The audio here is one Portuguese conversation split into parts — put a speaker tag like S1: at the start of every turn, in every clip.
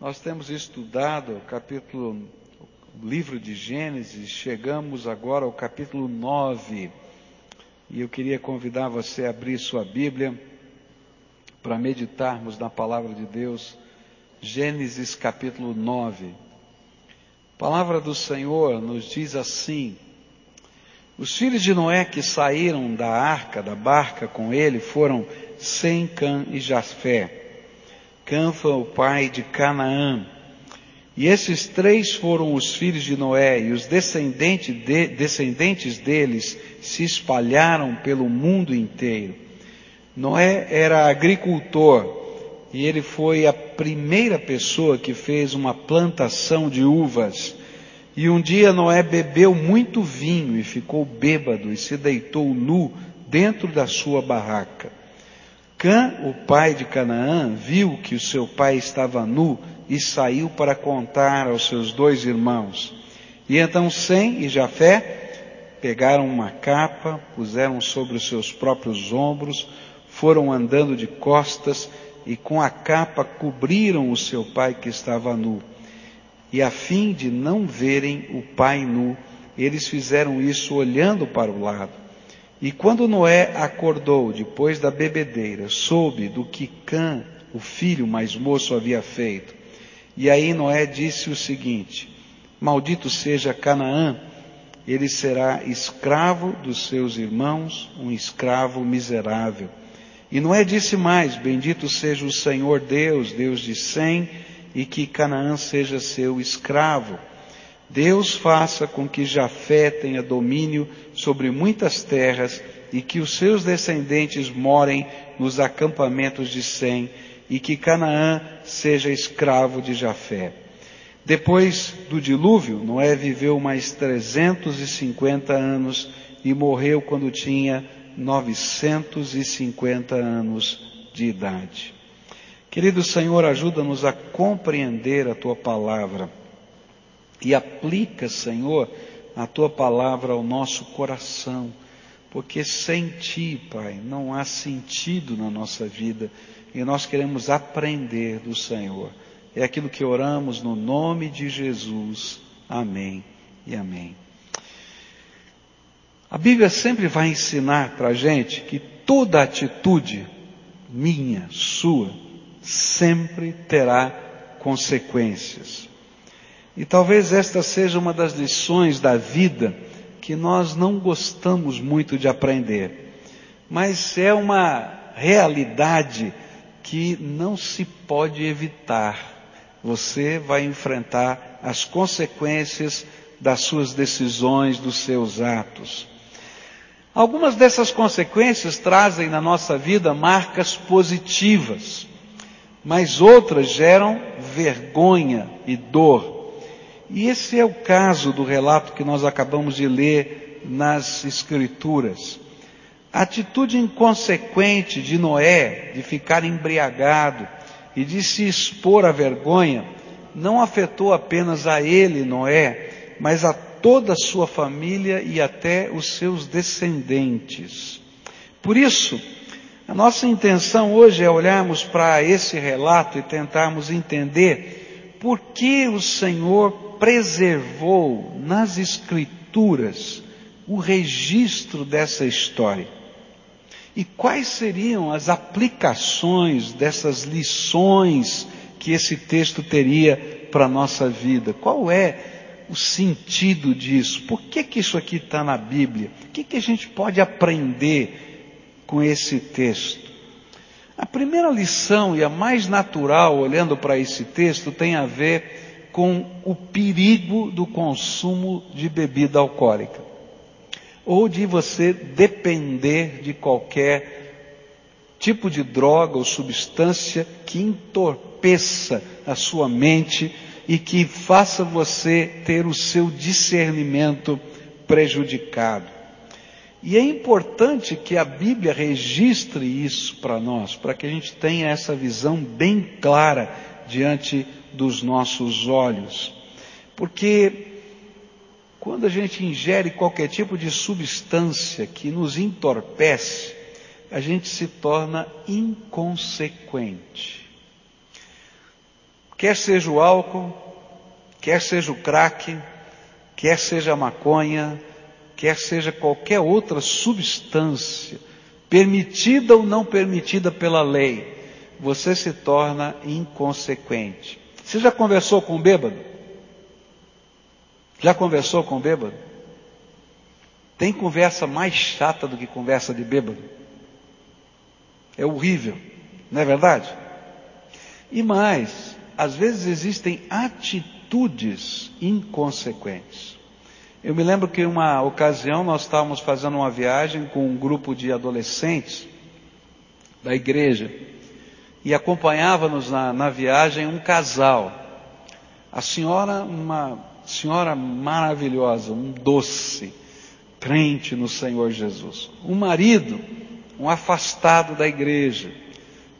S1: Nós temos estudado o capítulo, o livro de Gênesis, chegamos agora ao capítulo 9. E eu queria convidar você a abrir sua Bíblia para meditarmos na palavra de Deus. Gênesis capítulo 9. A palavra do Senhor nos diz assim: Os filhos de Noé que saíram da arca, da barca com ele, foram Sem, Cã e Jafé. Foi o pai de Canaã. E esses três foram os filhos de Noé, e os descendentes, de, descendentes deles se espalharam pelo mundo inteiro. Noé era agricultor, e ele foi a primeira pessoa que fez uma plantação de uvas. E um dia Noé bebeu muito vinho e ficou bêbado e se deitou nu dentro da sua barraca. Cã, o pai de Canaã, viu que o seu pai estava nu e saiu para contar aos seus dois irmãos. E então Sem e Jafé pegaram uma capa, puseram sobre os seus próprios ombros, foram andando de costas e com a capa cobriram o seu pai que estava nu. E a fim de não verem o pai nu, eles fizeram isso olhando para o lado. E quando Noé acordou depois da bebedeira, soube do que Cã, o filho mais moço, havia feito. E aí Noé disse o seguinte: Maldito seja Canaã, ele será escravo dos seus irmãos, um escravo miserável. E Noé disse mais: Bendito seja o Senhor Deus, Deus de Sem, e que Canaã seja seu escravo. Deus faça com que Jafé tenha domínio sobre muitas terras e que os seus descendentes morem nos acampamentos de Sem e que Canaã seja escravo de Jafé. Depois do dilúvio, Noé viveu mais 350 anos e morreu quando tinha 950 anos de idade. Querido Senhor, ajuda-nos a compreender a tua palavra e aplica, Senhor, a tua palavra ao nosso coração, porque sem ti, Pai, não há sentido na nossa vida e nós queremos aprender do Senhor. É aquilo que oramos no nome de Jesus. Amém e amém. A Bíblia sempre vai ensinar para a gente que toda atitude minha, sua, sempre terá consequências. E talvez esta seja uma das lições da vida que nós não gostamos muito de aprender, mas é uma realidade que não se pode evitar. Você vai enfrentar as consequências das suas decisões, dos seus atos. Algumas dessas consequências trazem na nossa vida marcas positivas, mas outras geram vergonha e dor. E esse é o caso do relato que nós acabamos de ler nas Escrituras. A atitude inconsequente de Noé de ficar embriagado e de se expor à vergonha não afetou apenas a ele, Noé, mas a toda a sua família e até os seus descendentes. Por isso, a nossa intenção hoje é olharmos para esse relato e tentarmos entender por que o Senhor preservou nas Escrituras o registro dessa história. E quais seriam as aplicações dessas lições que esse texto teria para a nossa vida? Qual é o sentido disso. Por que, que isso aqui está na Bíblia? O que, que a gente pode aprender com esse texto? A primeira lição e a mais natural, olhando para esse texto, tem a ver com o perigo do consumo de bebida alcoólica. Ou de você depender de qualquer tipo de droga ou substância que entorpeça a sua mente e que faça você ter o seu discernimento prejudicado. E é importante que a Bíblia registre isso para nós, para que a gente tenha essa visão bem clara diante dos nossos olhos. Porque quando a gente ingere qualquer tipo de substância que nos entorpece, a gente se torna inconsequente. Quer seja o álcool, quer seja o crack, quer seja a maconha, quer seja qualquer outra substância, permitida ou não permitida pela lei, você se torna inconsequente. Você já conversou com um bêbado? Já conversou com um bêbado? Tem conversa mais chata do que conversa de bêbado? É horrível, não é verdade? E mais, às vezes existem atitudes inconsequentes. Eu me lembro que uma ocasião nós estávamos fazendo uma viagem com um grupo de adolescentes da igreja e acompanhava-nos na, na viagem um casal. A senhora, uma senhora maravilhosa, um doce, crente no Senhor Jesus. O marido, um afastado da igreja,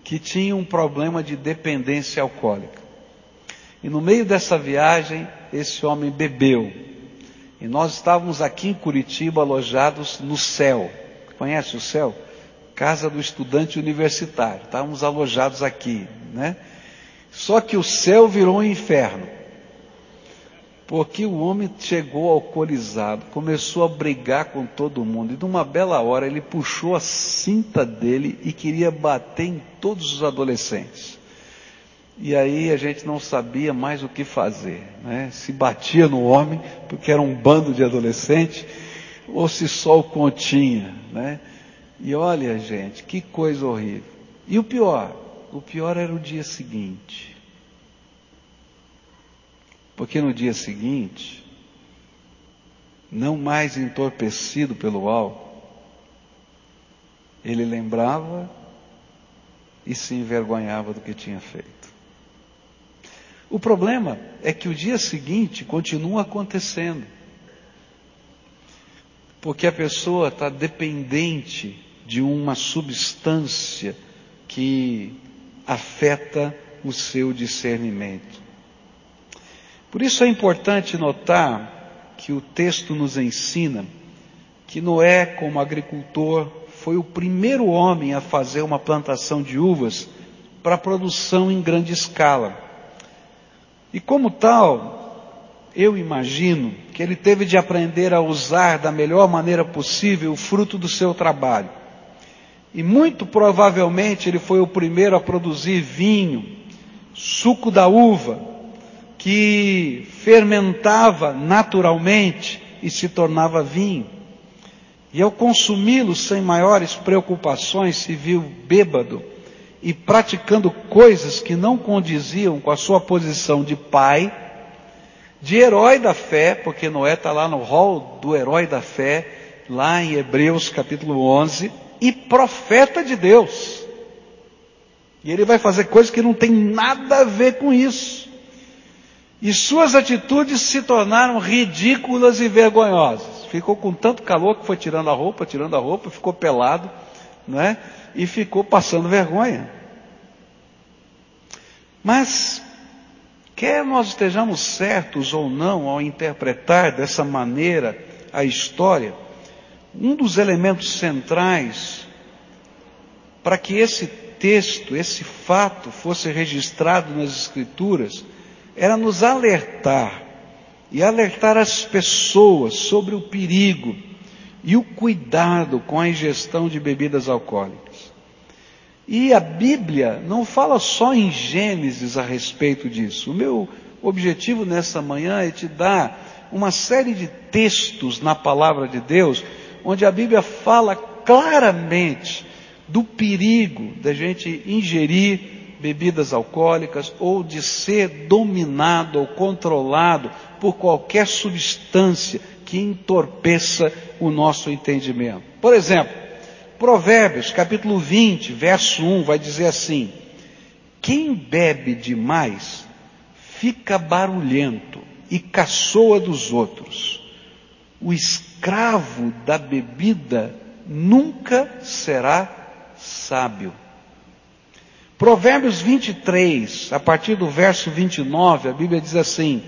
S1: que tinha um problema de dependência alcoólica. E no meio dessa viagem, esse homem bebeu. E nós estávamos aqui em Curitiba alojados no céu. Conhece o céu? Casa do estudante universitário. Estávamos alojados aqui, né? Só que o céu virou um inferno. Porque o homem chegou alcoolizado, começou a brigar com todo mundo, e numa bela hora ele puxou a cinta dele e queria bater em todos os adolescentes. E aí a gente não sabia mais o que fazer, né? Se batia no homem, porque era um bando de adolescentes, ou se só o continha, né? E olha, gente, que coisa horrível. E o pior, o pior era o dia seguinte. Porque no dia seguinte, não mais entorpecido pelo álcool, ele lembrava e se envergonhava do que tinha feito. O problema é que o dia seguinte continua acontecendo. Porque a pessoa está dependente de uma substância que afeta o seu discernimento. Por isso é importante notar que o texto nos ensina que Noé, como agricultor, foi o primeiro homem a fazer uma plantação de uvas para produção em grande escala. E como tal, eu imagino que ele teve de aprender a usar da melhor maneira possível o fruto do seu trabalho. E muito provavelmente ele foi o primeiro a produzir vinho, suco da uva, que fermentava naturalmente e se tornava vinho. E ao consumi-lo sem maiores preocupações, se viu bêbado e praticando coisas que não condiziam com a sua posição de pai, de herói da fé, porque Noé está lá no rol do herói da fé, lá em Hebreus capítulo 11, e profeta de Deus. E ele vai fazer coisas que não tem nada a ver com isso. E suas atitudes se tornaram ridículas e vergonhosas. Ficou com tanto calor que foi tirando a roupa, tirando a roupa, ficou pelado, não é? e ficou passando vergonha. Mas, quer nós estejamos certos ou não ao interpretar dessa maneira a história, um dos elementos centrais para que esse texto, esse fato fosse registrado nas Escrituras, era nos alertar e alertar as pessoas sobre o perigo e o cuidado com a ingestão de bebidas alcoólicas. E a Bíblia não fala só em Gênesis a respeito disso. O meu objetivo nessa manhã é te dar uma série de textos na palavra de Deus, onde a Bíblia fala claramente do perigo da gente ingerir bebidas alcoólicas ou de ser dominado ou controlado por qualquer substância que entorpeça o nosso entendimento. Por exemplo, Provérbios, capítulo 20, verso 1, vai dizer assim: Quem bebe demais fica barulhento e caçoa dos outros. O escravo da bebida nunca será sábio. Provérbios 23, a partir do verso 29, a Bíblia diz assim: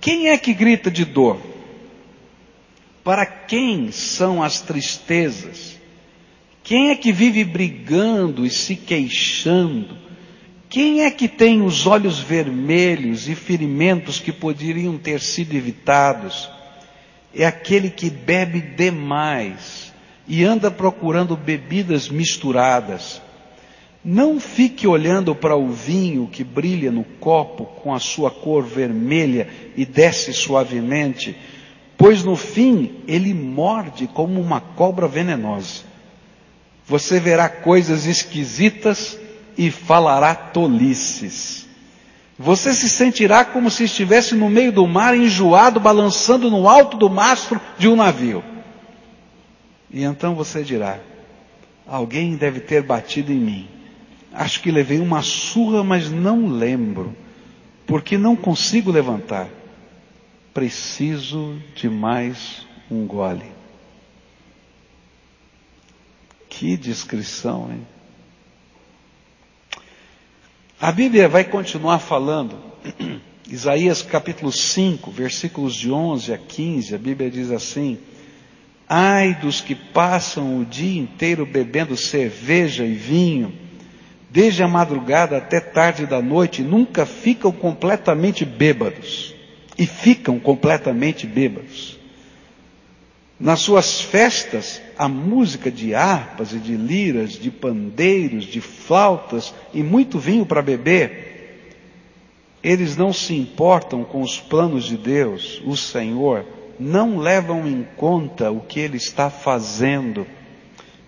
S1: Quem é que grita de dor? Para quem são as tristezas? Quem é que vive brigando e se queixando? Quem é que tem os olhos vermelhos e ferimentos que poderiam ter sido evitados? É aquele que bebe demais e anda procurando bebidas misturadas. Não fique olhando para o vinho que brilha no copo com a sua cor vermelha e desce suavemente, pois no fim ele morde como uma cobra venenosa. Você verá coisas esquisitas e falará tolices. Você se sentirá como se estivesse no meio do mar, enjoado, balançando no alto do mastro de um navio. E então você dirá: Alguém deve ter batido em mim. Acho que levei uma surra, mas não lembro, porque não consigo levantar. Preciso de mais um gole. Que descrição, hein? A Bíblia vai continuar falando. Isaías capítulo 5, versículos de 11 a 15, a Bíblia diz assim: Ai dos que passam o dia inteiro bebendo cerveja e vinho, desde a madrugada até tarde da noite, nunca ficam completamente bêbados. E ficam completamente bêbados. Nas suas festas, a música de harpas e de liras, de pandeiros, de flautas e muito vinho para beber. Eles não se importam com os planos de Deus, o Senhor, não levam em conta o que Ele está fazendo.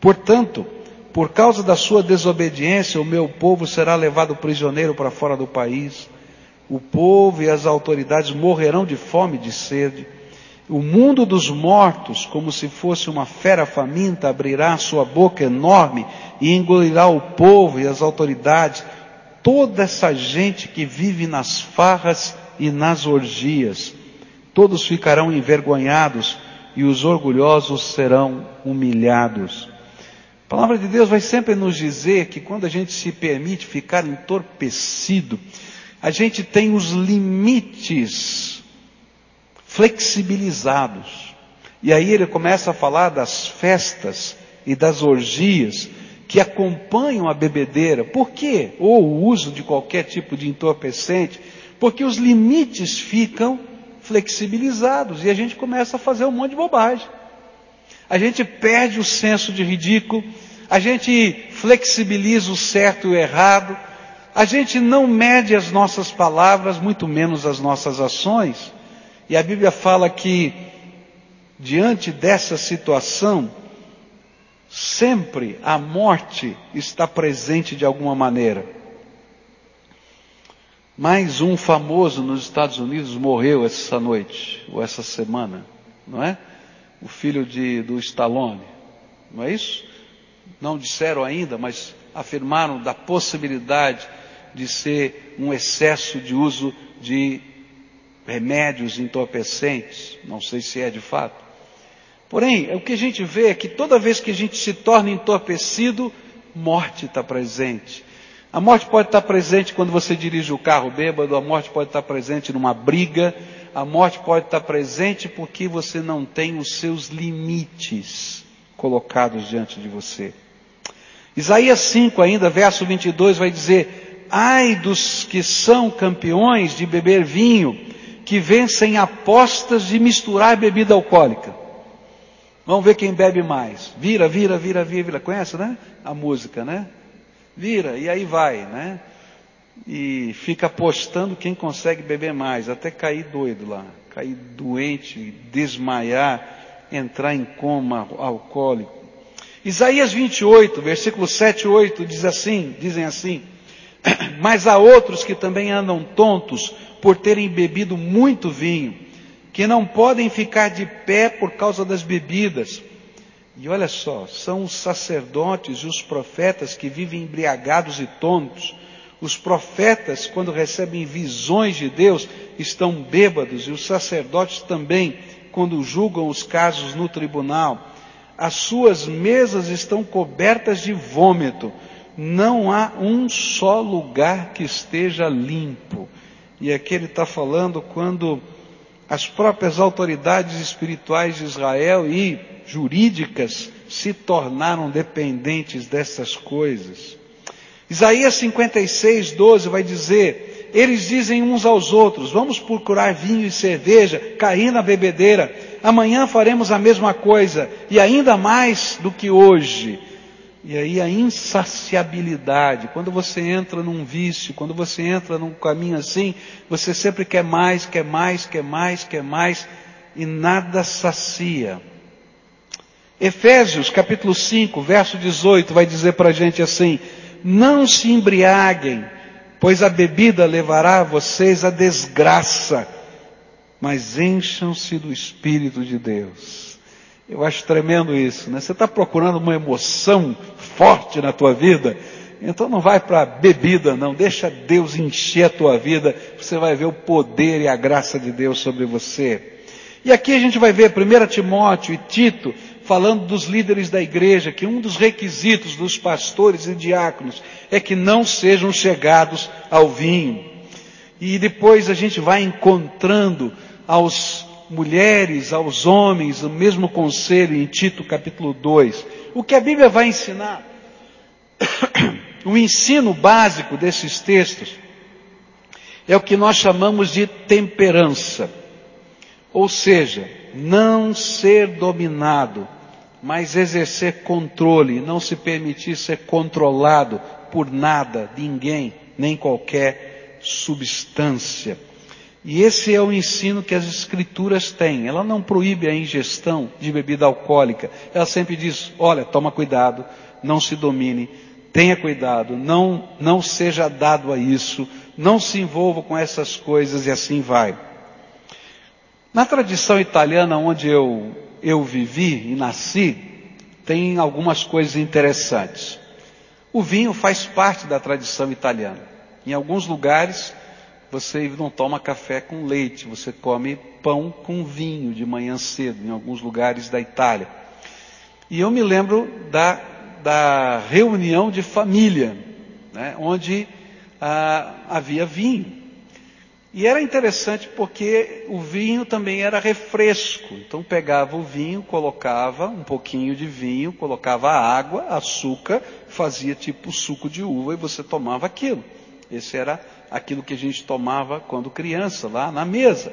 S1: Portanto, por causa da sua desobediência, o meu povo será levado prisioneiro para fora do país. O povo e as autoridades morrerão de fome e de sede. O mundo dos mortos, como se fosse uma fera faminta, abrirá sua boca enorme e engolirá o povo e as autoridades, toda essa gente que vive nas farras e nas orgias. Todos ficarão envergonhados e os orgulhosos serão humilhados. A palavra de Deus vai sempre nos dizer que quando a gente se permite ficar entorpecido, a gente tem os limites flexibilizados. E aí ele começa a falar das festas e das orgias que acompanham a bebedeira. Por quê? Ou o uso de qualquer tipo de entorpecente. Porque os limites ficam flexibilizados e a gente começa a fazer um monte de bobagem a gente perde o senso de ridículo, a gente flexibiliza o certo e o errado, a gente não mede as nossas palavras, muito menos as nossas ações. E a Bíblia fala que, diante dessa situação, sempre a morte está presente de alguma maneira. Mais um famoso nos Estados Unidos morreu essa noite, ou essa semana, não é? o filho de, do Stallone, não é isso? Não disseram ainda, mas afirmaram da possibilidade de ser um excesso de uso de remédios entorpecentes. Não sei se é de fato. Porém, o que a gente vê é que toda vez que a gente se torna entorpecido, morte está presente. A morte pode estar presente quando você dirige o carro bêbado, a morte pode estar presente numa briga, a morte pode estar presente porque você não tem os seus limites colocados diante de você. Isaías 5 ainda, verso 22 vai dizer, ai dos que são campeões de beber vinho, que vencem apostas de misturar bebida alcoólica. Vamos ver quem bebe mais. Vira, vira, vira, vira, vira. Conhece, né? A música, né? Vira, e aí vai, né? e fica apostando quem consegue beber mais, até cair doido lá, cair doente, desmaiar, entrar em coma alcoólico. Isaías 28, versículo 7 e 8 diz assim, dizem assim: Mas há outros que também andam tontos por terem bebido muito vinho, que não podem ficar de pé por causa das bebidas. E olha só, são os sacerdotes e os profetas que vivem embriagados e tontos, os profetas, quando recebem visões de Deus, estão bêbados e os sacerdotes também, quando julgam os casos no tribunal. As suas mesas estão cobertas de vômito. Não há um só lugar que esteja limpo. E aqui ele está falando quando as próprias autoridades espirituais de Israel e jurídicas se tornaram dependentes dessas coisas. Isaías 56, 12 vai dizer: Eles dizem uns aos outros: Vamos procurar vinho e cerveja, cair na bebedeira. Amanhã faremos a mesma coisa e ainda mais do que hoje. E aí a insaciabilidade, quando você entra num vício, quando você entra num caminho assim, você sempre quer mais, quer mais, quer mais, quer mais, e nada sacia. Efésios capítulo 5, verso 18 vai dizer para a gente assim, não se embriaguem, pois a bebida levará vocês à desgraça, mas encham-se do Espírito de Deus. Eu acho tremendo isso, né? Você está procurando uma emoção forte na tua vida, então não vai para bebida, não. Deixa Deus encher a tua vida. Você vai ver o poder e a graça de Deus sobre você. E aqui a gente vai ver 1 Timóteo e Tito falando dos líderes da igreja, que um dos requisitos dos pastores e diáconos é que não sejam chegados ao vinho. E depois a gente vai encontrando aos mulheres, aos homens, o mesmo conselho em Tito capítulo 2. O que a Bíblia vai ensinar? o ensino básico desses textos é o que nós chamamos de temperança. Ou seja, não ser dominado, mas exercer controle, não se permitir ser controlado por nada, ninguém, nem qualquer substância. E esse é o ensino que as escrituras têm. Ela não proíbe a ingestão de bebida alcoólica. Ela sempre diz: olha, toma cuidado, não se domine, tenha cuidado, não, não seja dado a isso, não se envolva com essas coisas e assim vai. Na tradição italiana onde eu, eu vivi e nasci, tem algumas coisas interessantes. O vinho faz parte da tradição italiana. Em alguns lugares, você não toma café com leite, você come pão com vinho de manhã cedo, em alguns lugares da Itália. E eu me lembro da, da reunião de família, né, onde ah, havia vinho. E era interessante porque o vinho também era refresco. Então pegava o vinho, colocava um pouquinho de vinho, colocava água, açúcar, fazia tipo suco de uva e você tomava aquilo. Esse era aquilo que a gente tomava quando criança, lá na mesa.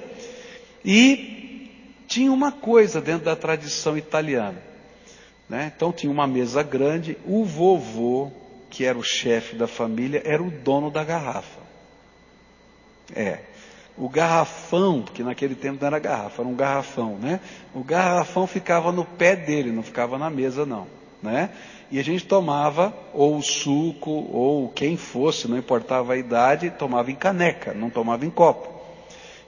S1: E tinha uma coisa dentro da tradição italiana. Né? Então tinha uma mesa grande, o vovô, que era o chefe da família, era o dono da garrafa. É. O garrafão, porque naquele tempo não era garrafa, era um garrafão, né? O garrafão ficava no pé dele, não ficava na mesa não, né? E a gente tomava ou o suco, ou quem fosse, não importava a idade, tomava em caneca, não tomava em copo.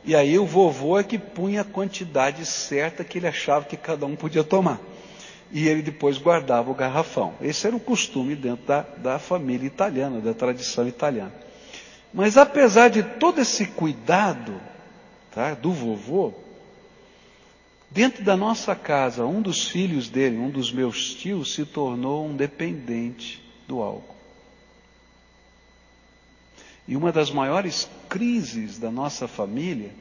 S1: E aí o vovô é que punha a quantidade certa que ele achava que cada um podia tomar. E ele depois guardava o garrafão. Esse era o costume dentro da, da família italiana, da tradição italiana. Mas apesar de todo esse cuidado tá, do vovô, Dentro da nossa casa, um dos filhos dele, um dos meus tios, se tornou um dependente do álcool. E uma das maiores crises da nossa família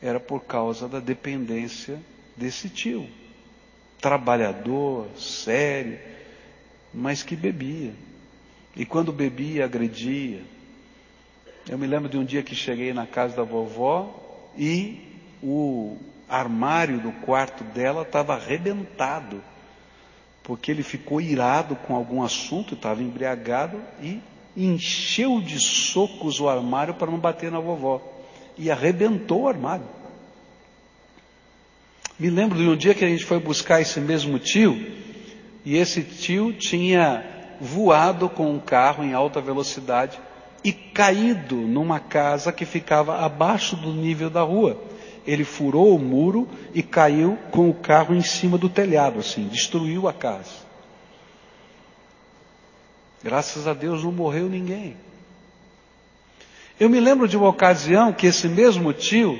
S1: era por causa da dependência desse tio. Trabalhador, sério, mas que bebia. E quando bebia, agredia. Eu me lembro de um dia que cheguei na casa da vovó e o armário do quarto dela estava arrebentado, porque ele ficou irado com algum assunto, estava embriagado e encheu de socos o armário para não bater na vovó. E arrebentou o armário. Me lembro de um dia que a gente foi buscar esse mesmo tio, e esse tio tinha voado com um carro em alta velocidade e caído numa casa que ficava abaixo do nível da rua ele furou o muro e caiu com o carro em cima do telhado, assim, destruiu a casa. Graças a Deus não morreu ninguém. Eu me lembro de uma ocasião que esse mesmo tio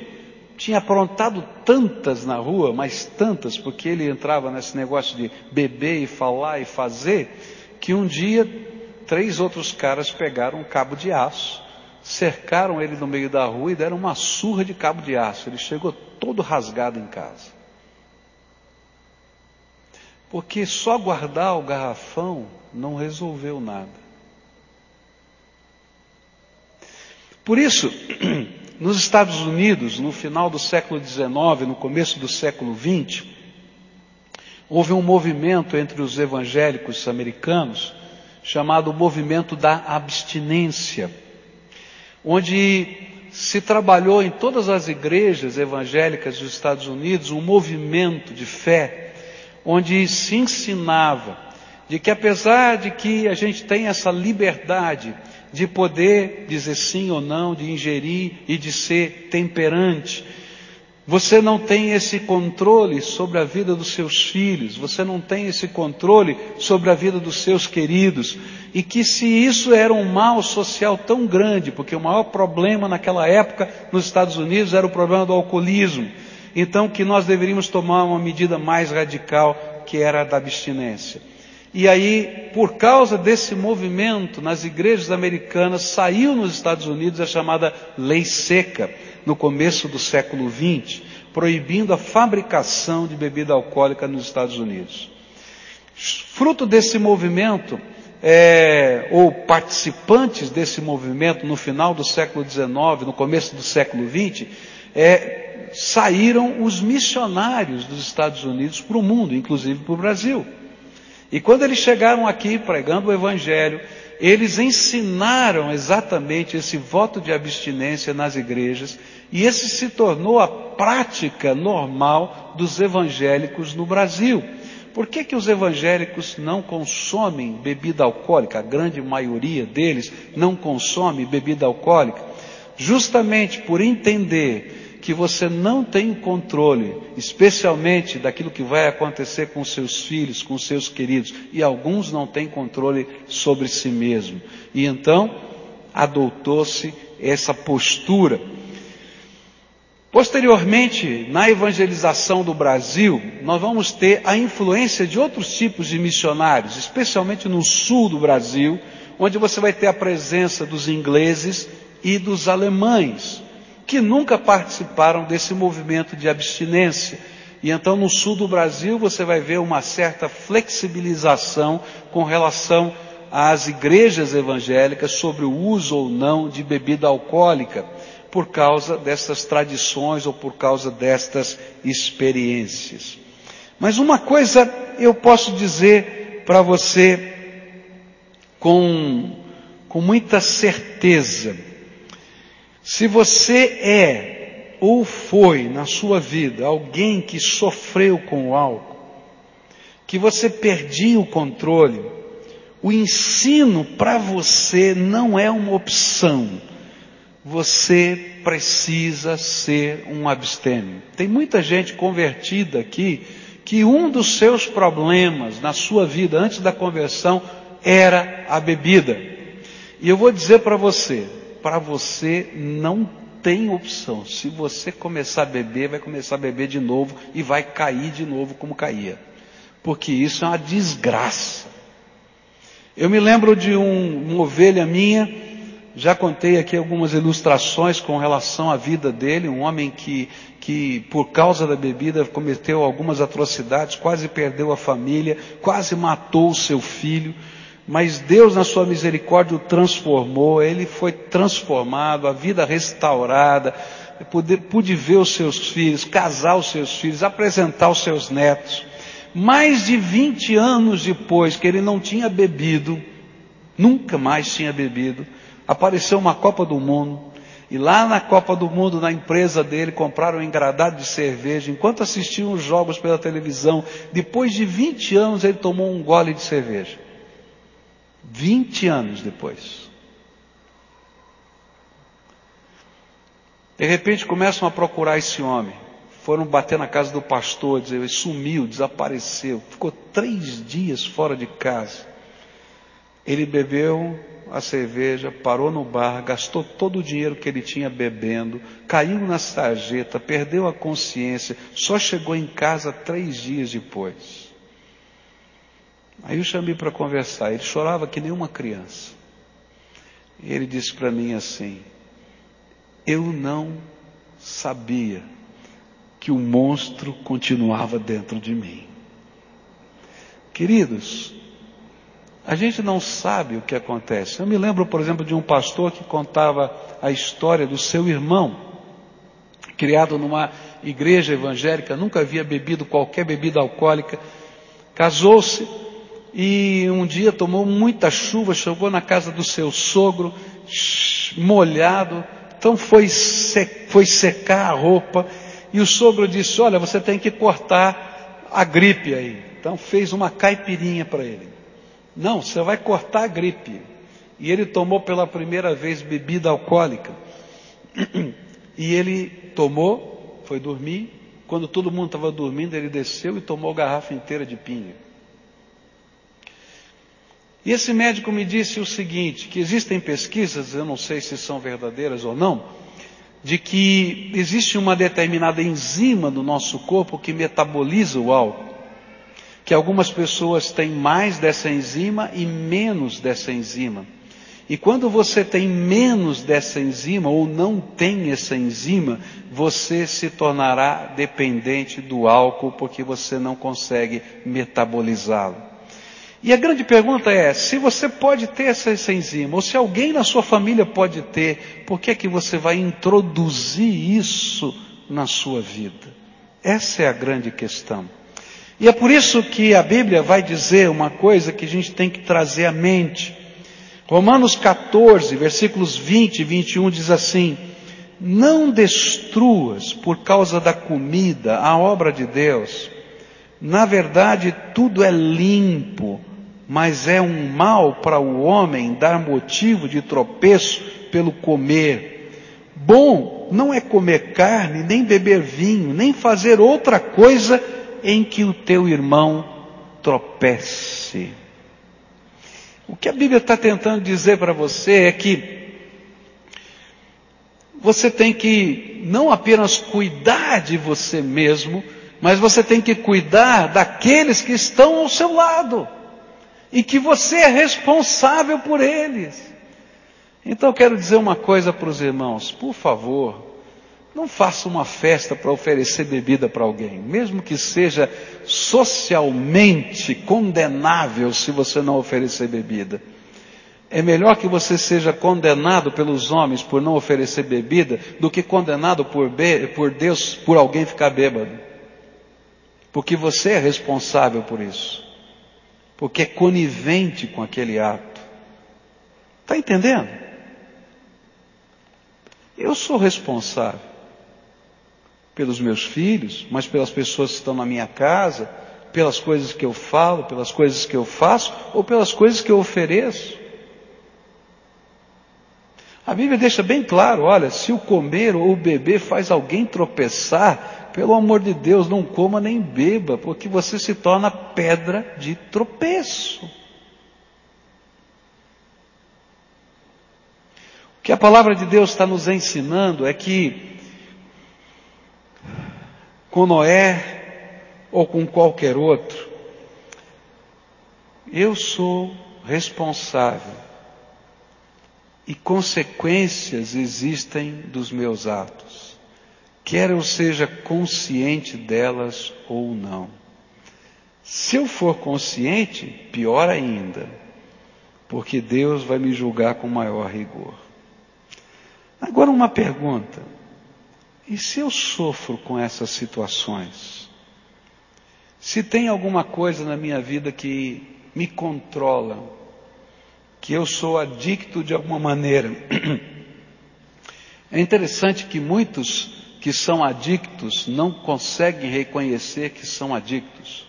S1: tinha aprontado tantas na rua, mas tantas, porque ele entrava nesse negócio de beber e falar e fazer, que um dia três outros caras pegaram um cabo de aço cercaram ele no meio da rua e deram uma surra de cabo de aço. Ele chegou todo rasgado em casa. Porque só guardar o garrafão não resolveu nada. Por isso, nos Estados Unidos, no final do século XIX, no começo do século XX, houve um movimento entre os evangélicos americanos chamado movimento da abstinência, onde se trabalhou em todas as igrejas evangélicas dos Estados Unidos um movimento de fé, onde se ensinava de que apesar de que a gente tem essa liberdade de poder dizer sim ou não, de ingerir e de ser temperante, você não tem esse controle sobre a vida dos seus filhos, você não tem esse controle sobre a vida dos seus queridos, e que se isso era um mal social tão grande, porque o maior problema naquela época nos Estados Unidos era o problema do alcoolismo, então que nós deveríamos tomar uma medida mais radical, que era a da abstinência. E aí, por causa desse movimento nas igrejas americanas, saiu nos Estados Unidos a chamada lei seca no começo do século XX, proibindo a fabricação de bebida alcoólica nos Estados Unidos. Fruto desse movimento, é, ou participantes desse movimento no final do século XIX, no começo do século XX, é, saíram os missionários dos Estados Unidos para o mundo, inclusive para o Brasil. E quando eles chegaram aqui pregando o Evangelho, eles ensinaram exatamente esse voto de abstinência nas igrejas e esse se tornou a prática normal dos evangélicos no Brasil. Por que, que os evangélicos não consomem bebida alcoólica? A grande maioria deles não consome bebida alcoólica. Justamente por entender que você não tem controle, especialmente daquilo que vai acontecer com seus filhos, com seus queridos, e alguns não têm controle sobre si mesmo. E então adotou-se essa postura. Posteriormente, na evangelização do Brasil, nós vamos ter a influência de outros tipos de missionários, especialmente no sul do Brasil, onde você vai ter a presença dos ingleses e dos alemães que nunca participaram desse movimento de abstinência. E então no sul do Brasil você vai ver uma certa flexibilização com relação às igrejas evangélicas sobre o uso ou não de bebida alcoólica, por causa dessas tradições ou por causa destas experiências. Mas uma coisa eu posso dizer para você com, com muita certeza, se você é ou foi na sua vida alguém que sofreu com o álcool, que você perdia o controle, o ensino para você não é uma opção. Você precisa ser um abstêmio. Tem muita gente convertida aqui que um dos seus problemas na sua vida antes da conversão era a bebida. E eu vou dizer para você, para você não tem opção. Se você começar a beber, vai começar a beber de novo e vai cair de novo como caía. Porque isso é uma desgraça. Eu me lembro de um, uma ovelha minha, já contei aqui algumas ilustrações com relação à vida dele, um homem que, que por causa da bebida cometeu algumas atrocidades, quase perdeu a família, quase matou o seu filho mas Deus, na sua misericórdia, o transformou, ele foi transformado, a vida restaurada, pude, pude ver os seus filhos, casar os seus filhos, apresentar os seus netos. Mais de 20 anos depois que ele não tinha bebido, nunca mais tinha bebido, apareceu uma Copa do Mundo, e lá na Copa do Mundo, na empresa dele, compraram um engradado de cerveja. Enquanto assistiam os jogos pela televisão, depois de 20 anos, ele tomou um gole de cerveja. 20 anos depois. De repente começam a procurar esse homem. Foram bater na casa do pastor, dizer, ele sumiu, desapareceu, ficou três dias fora de casa. Ele bebeu a cerveja, parou no bar, gastou todo o dinheiro que ele tinha bebendo, caiu na sarjeta, perdeu a consciência, só chegou em casa três dias depois. Aí eu chamei para conversar. Ele chorava que nem uma criança. E ele disse para mim assim: Eu não sabia que o monstro continuava dentro de mim. Queridos, A gente não sabe o que acontece. Eu me lembro, por exemplo, de um pastor que contava a história do seu irmão, criado numa igreja evangélica, nunca havia bebido qualquer bebida alcoólica, casou-se e um dia tomou muita chuva, chegou na casa do seu sogro, molhado, então foi, sec, foi secar a roupa e o sogro disse: Olha, você tem que cortar a gripe aí. Então fez uma caipirinha para ele. Não, você vai cortar a gripe. E ele tomou pela primeira vez bebida alcoólica. E ele tomou, foi dormir. Quando todo mundo estava dormindo, ele desceu e tomou garrafa inteira de pinga. E esse médico me disse o seguinte, que existem pesquisas, eu não sei se são verdadeiras ou não, de que existe uma determinada enzima no nosso corpo que metaboliza o álcool. Que algumas pessoas têm mais dessa enzima e menos dessa enzima. E quando você tem menos dessa enzima ou não tem essa enzima, você se tornará dependente do álcool porque você não consegue metabolizá-lo. E a grande pergunta é, se você pode ter essa, essa enzima, ou se alguém na sua família pode ter, por que é que você vai introduzir isso na sua vida? Essa é a grande questão. E é por isso que a Bíblia vai dizer uma coisa que a gente tem que trazer à mente. Romanos 14, versículos 20 e 21 diz assim: Não destruas por causa da comida a obra de Deus. Na verdade, tudo é limpo mas é um mal para o homem dar motivo de tropeço pelo comer. Bom não é comer carne, nem beber vinho, nem fazer outra coisa em que o teu irmão tropece. O que a Bíblia está tentando dizer para você é que você tem que não apenas cuidar de você mesmo, mas você tem que cuidar daqueles que estão ao seu lado e que você é responsável por eles. Então eu quero dizer uma coisa para os irmãos, por favor, não faça uma festa para oferecer bebida para alguém, mesmo que seja socialmente condenável se você não oferecer bebida. É melhor que você seja condenado pelos homens por não oferecer bebida do que condenado por, por Deus por alguém ficar bêbado. Porque você é responsável por isso porque é conivente com aquele ato. Está entendendo? Eu sou responsável pelos meus filhos, mas pelas pessoas que estão na minha casa, pelas coisas que eu falo, pelas coisas que eu faço ou pelas coisas que eu ofereço. A Bíblia deixa bem claro, olha, se o comer ou o beber faz alguém tropeçar, pelo amor de Deus, não coma nem beba, porque você se torna pedra de tropeço. O que a palavra de Deus está nos ensinando é que com Noé ou com qualquer outro, eu sou responsável e consequências existem dos meus atos quer eu seja consciente delas ou não. Se eu for consciente, pior ainda, porque Deus vai me julgar com maior rigor. Agora uma pergunta. E se eu sofro com essas situações? Se tem alguma coisa na minha vida que me controla, que eu sou adicto de alguma maneira. É interessante que muitos que são adictos não conseguem reconhecer que são adictos.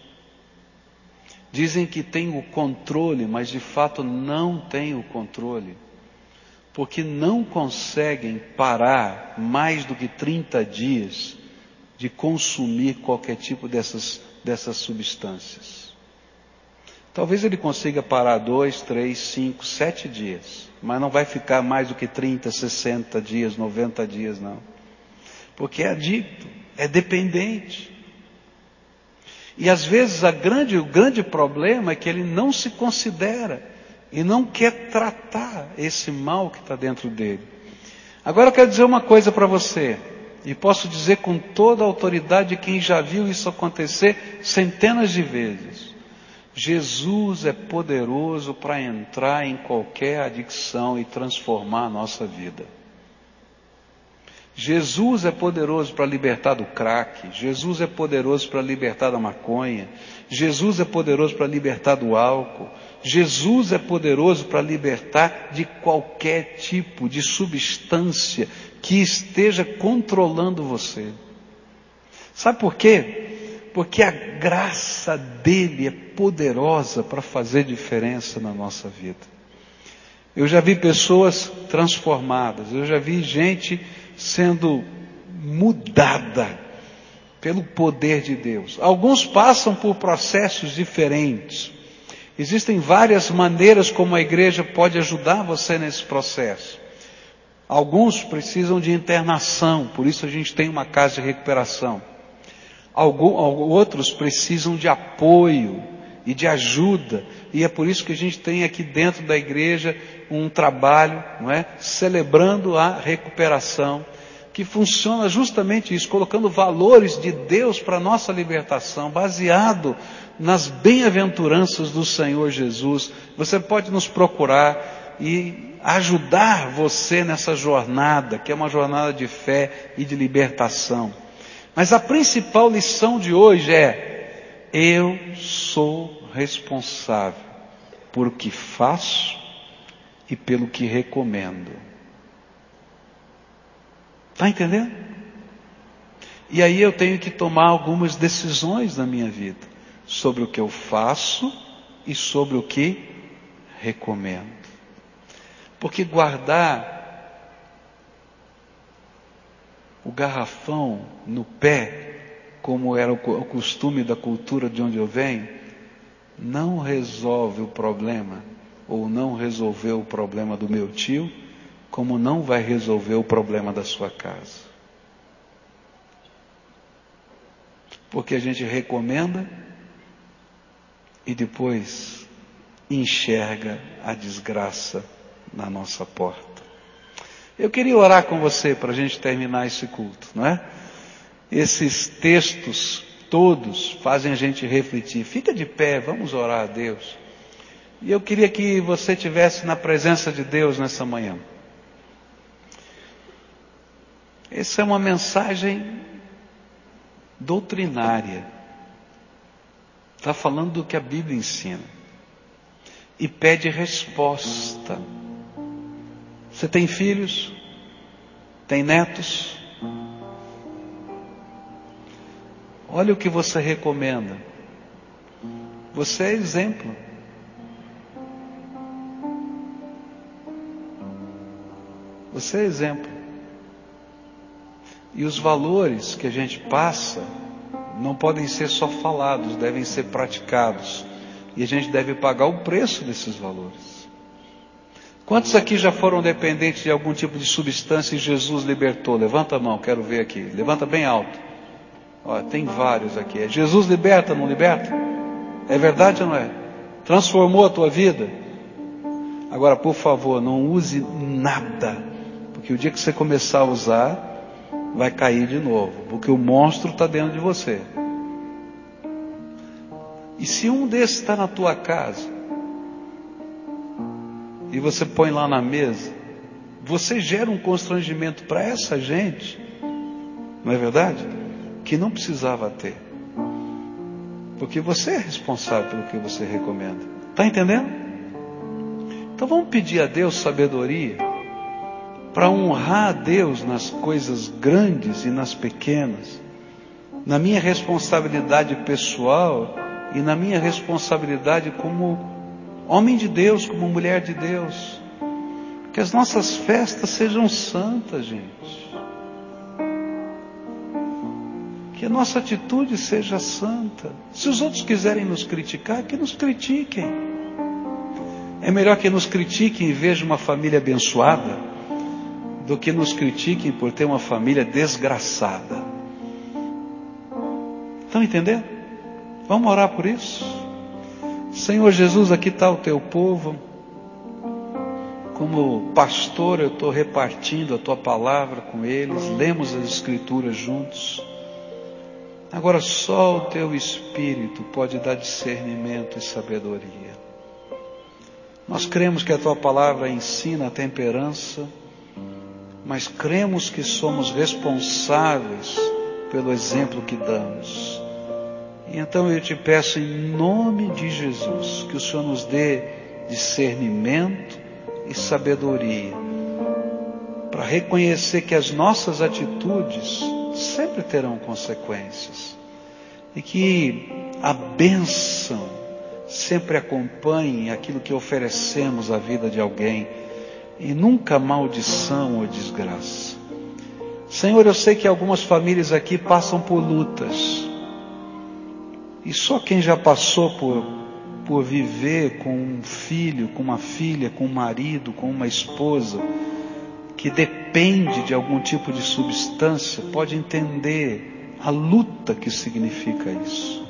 S1: Dizem que têm o controle, mas de fato não têm o controle. Porque não conseguem parar mais do que 30 dias de consumir qualquer tipo dessas, dessas substâncias. Talvez ele consiga parar dois, três, cinco, sete dias, mas não vai ficar mais do que 30, 60 dias, 90 dias, não porque é adicto, é dependente. E às vezes grande, o grande problema é que ele não se considera e não quer tratar esse mal que está dentro dele. Agora eu quero dizer uma coisa para você, e posso dizer com toda a autoridade de quem já viu isso acontecer centenas de vezes. Jesus é poderoso para entrar em qualquer adicção e transformar a nossa vida. Jesus é poderoso para libertar do crack, Jesus é poderoso para libertar da maconha, Jesus é poderoso para libertar do álcool, Jesus é poderoso para libertar de qualquer tipo de substância que esteja controlando você. Sabe por quê? Porque a graça dele é poderosa para fazer diferença na nossa vida. Eu já vi pessoas transformadas, eu já vi gente sendo mudada pelo poder de Deus. Alguns passam por processos diferentes. Existem várias maneiras como a igreja pode ajudar você nesse processo. Alguns precisam de internação, por isso a gente tem uma casa de recuperação. Alguns, outros precisam de apoio e de ajuda, e é por isso que a gente tem aqui dentro da igreja um trabalho, não é? Celebrando a recuperação, que funciona justamente isso, colocando valores de Deus para a nossa libertação, baseado nas bem-aventuranças do Senhor Jesus. Você pode nos procurar e ajudar você nessa jornada, que é uma jornada de fé e de libertação. Mas a principal lição de hoje é: eu sou responsável por o que faço e pelo que recomendo. Está entendendo? E aí eu tenho que tomar algumas decisões na minha vida sobre o que eu faço e sobre o que recomendo. Porque guardar o garrafão no pé, como era o costume da cultura de onde eu venho, não resolve o problema ou não resolveu o problema do meu tio, como não vai resolver o problema da sua casa. Porque a gente recomenda e depois enxerga a desgraça na nossa porta. Eu queria orar com você para a gente terminar esse culto, não é? Esses textos todos fazem a gente refletir. Fica de pé, vamos orar a Deus. E eu queria que você tivesse na presença de Deus nessa manhã. Essa é uma mensagem doutrinária. Está falando do que a Bíblia ensina. E pede resposta. Você tem filhos? Tem netos? Olha o que você recomenda. Você é exemplo. Você é exemplo. E os valores que a gente passa não podem ser só falados, devem ser praticados. E a gente deve pagar o preço desses valores. Quantos aqui já foram dependentes de algum tipo de substância e Jesus libertou? Levanta a mão, quero ver aqui. Levanta bem alto. Tem vários aqui. É Jesus liberta, não liberta? É verdade ou não é? Transformou a tua vida? Agora, por favor, não use nada porque o dia que você começar a usar, vai cair de novo, porque o monstro está dentro de você. E se um desses está na tua casa, e você põe lá na mesa, você gera um constrangimento para essa gente, não é verdade? Que não precisava ter. Porque você é responsável pelo que você recomenda. Está entendendo? Então vamos pedir a Deus sabedoria para honrar a Deus nas coisas grandes e nas pequenas, na minha responsabilidade pessoal e na minha responsabilidade como homem de Deus, como mulher de Deus. Que as nossas festas sejam santas, gente. Que a nossa atitude seja santa. Se os outros quiserem nos criticar, que nos critiquem. É melhor que nos critiquem e vejam uma família abençoada do que nos critiquem por ter uma família desgraçada. Estão entendendo? Vamos orar por isso? Senhor Jesus, aqui está o teu povo. Como pastor, eu estou repartindo a tua palavra com eles, lemos as Escrituras juntos. Agora só o teu espírito pode dar discernimento e sabedoria. Nós cremos que a tua palavra ensina a temperança, mas cremos que somos responsáveis pelo exemplo que damos. Então eu te peço em nome de Jesus que o Senhor nos dê discernimento e sabedoria para reconhecer que as nossas atitudes sempre terão consequências e que a bênção sempre acompanhe aquilo que oferecemos à vida de alguém e nunca maldição ou desgraça. Senhor, eu sei que algumas famílias aqui passam por lutas e só quem já passou por, por viver com um filho, com uma filha, com um marido, com uma esposa, que depende de algum tipo de substância, pode entender a luta que significa isso.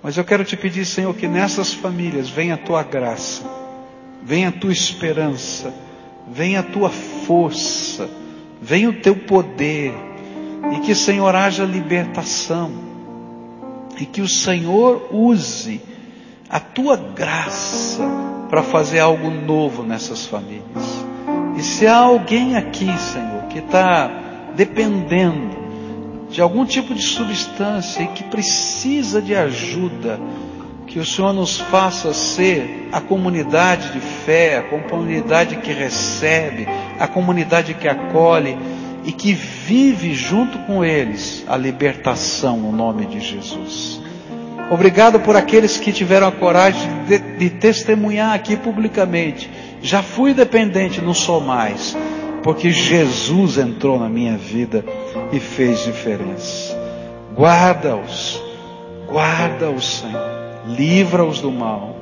S1: Mas eu quero te pedir, Senhor, que nessas famílias venha a tua graça, venha a tua esperança, venha a tua força, venha o teu poder, e que, Senhor, haja libertação, e que o Senhor use a tua graça para fazer algo novo nessas famílias. E se há alguém aqui, Senhor, que está dependendo de algum tipo de substância e que precisa de ajuda, que o Senhor nos faça ser a comunidade de fé, a comunidade que recebe, a comunidade que acolhe e que vive junto com eles a libertação no nome de Jesus. Obrigado por aqueles que tiveram a coragem de, de testemunhar aqui publicamente já fui dependente, não sou mais, porque Jesus entrou na minha vida e fez diferença. Guarda-os, guarda-os, Senhor, livra-os do mal,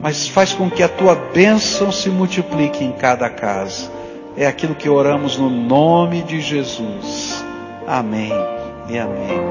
S1: mas faz com que a tua bênção se multiplique em cada casa. É aquilo que oramos no nome de Jesus. Amém e amém.